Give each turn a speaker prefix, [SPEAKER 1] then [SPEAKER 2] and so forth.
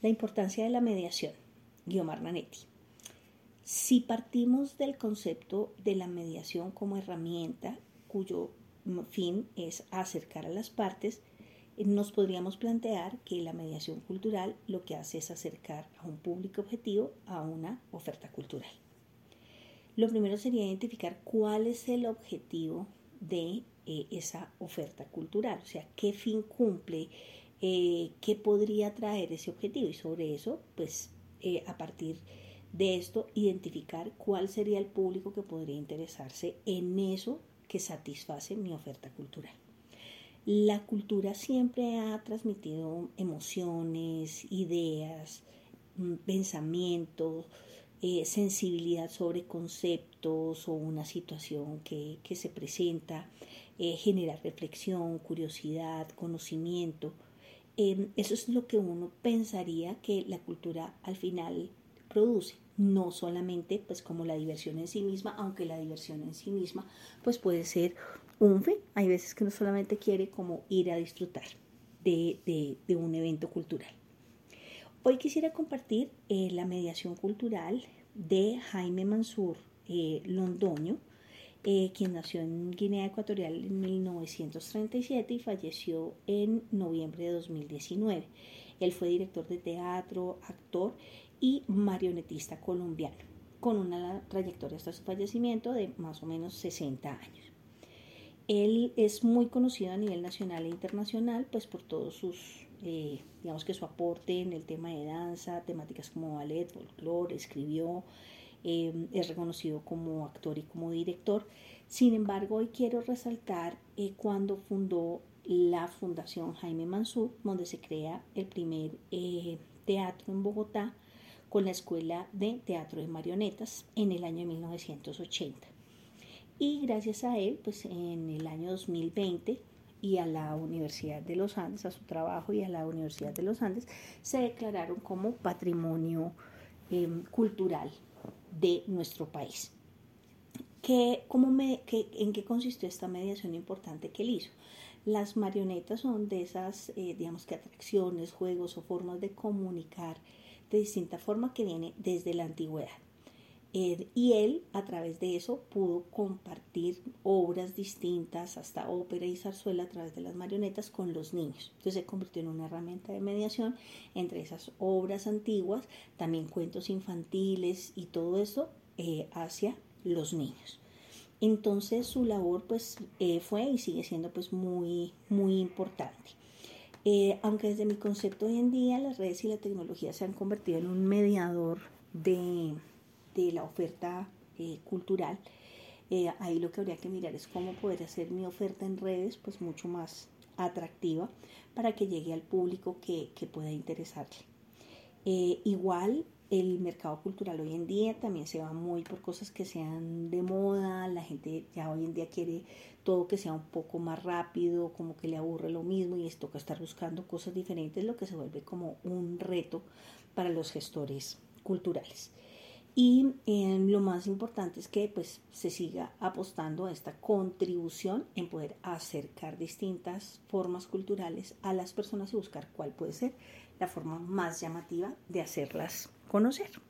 [SPEAKER 1] La importancia de la mediación. Guiomar Nanetti. Si partimos del concepto de la mediación como herramienta cuyo fin es acercar a las partes, nos podríamos plantear que la mediación cultural lo que hace es acercar a un público objetivo a una oferta cultural. Lo primero sería identificar cuál es el objetivo de eh, esa oferta cultural, o sea, qué fin cumple, eh, qué podría traer ese objetivo y sobre eso, pues eh, a partir de esto, identificar cuál sería el público que podría interesarse en eso que satisface mi oferta cultural. La cultura siempre ha transmitido emociones, ideas, mm, pensamientos, eh, sensibilidad sobre conceptos o una situación que, se presenta, eh, generar reflexión, curiosidad, conocimiento. Em, eso es lo que uno pensaría que la cultura al final produce no solamente pues como la diversión en sí misma, aunque la diversión en sí misma pues puede ser un fin. Hay veces que no solamente quiere como ir a disfrutar de, un evento cultural. Hoy quisiera compartir eh, la mediación cultural de Jaime Mansur eh, Londoño, eh, quien nació en Guinea Ecuatorial en 1937 y falleció en noviembre de 2019. Él fue director de teatro, actor y marionetista colombiano, con una trayectoria hasta su fallecimiento de más o menos 60 años. Él es muy conocido a nivel nacional e internacional, pues por todos sus, eh, digamos que su aporte en el tema de danza, temáticas como ballet, folclore, escribió, eh, es reconocido como actor y como director. Sin embargo, hoy quiero resaltar eh, cuando fundó la Fundación Jaime Mansur, donde se crea el primer teatro en Bogotá con la Escuela de Teatro de Marionetas en el año 1980 y gracias a él, pues en el año 2020 y a la Universidad de los Andes, a su trabajo y a la Universidad de los Andes, se declararon como patrimonio em, cultural de nuestro país. ¿Qué, cómo me, ¿En qué consistió esta mediación importante que él hizo? Las marionetas son de esas, eh, digamos que atracciones, juegos o formas de comunicar de distinta forma que viene desde la antigüedad y él a través de eso pudo compartir obras distintas, hasta ópera y zarzuela a través de las marionetas con los niños. Entonces se convirtió en una herramienta de mediación entre esas obras antiguas, también cuentos infantiles y todo eso eh, hacia los niños. Entonces su labor pues eh, fue y sigue siendo pues muy, muy importante. Eh, aunque desde mi concepto hoy en día las redes y la tecnología se han convertido en un mediador de, de la oferta eh, cultural. Eh, ahí lo que habría que mirar es cómo poder hacer mi oferta en redes pues mucho más atractiva para que llegue al público que, pueda interesarle. Eh, igual el mercado cultural hoy en día también se va muy por cosas que sean de moda, la gente ya hoy en día quiere todo que sea un poco más rápido, como que le aburre lo mismo y esto toca estar buscando cosas diferentes, lo que se vuelve como un reto para los gestores culturales. Y eh, lo más importante es que pues, se siga apostando a esta contribución en poder acercar distintas formas culturales a las personas y buscar cuál puede ser la forma más llamativa de hacerlas conocer.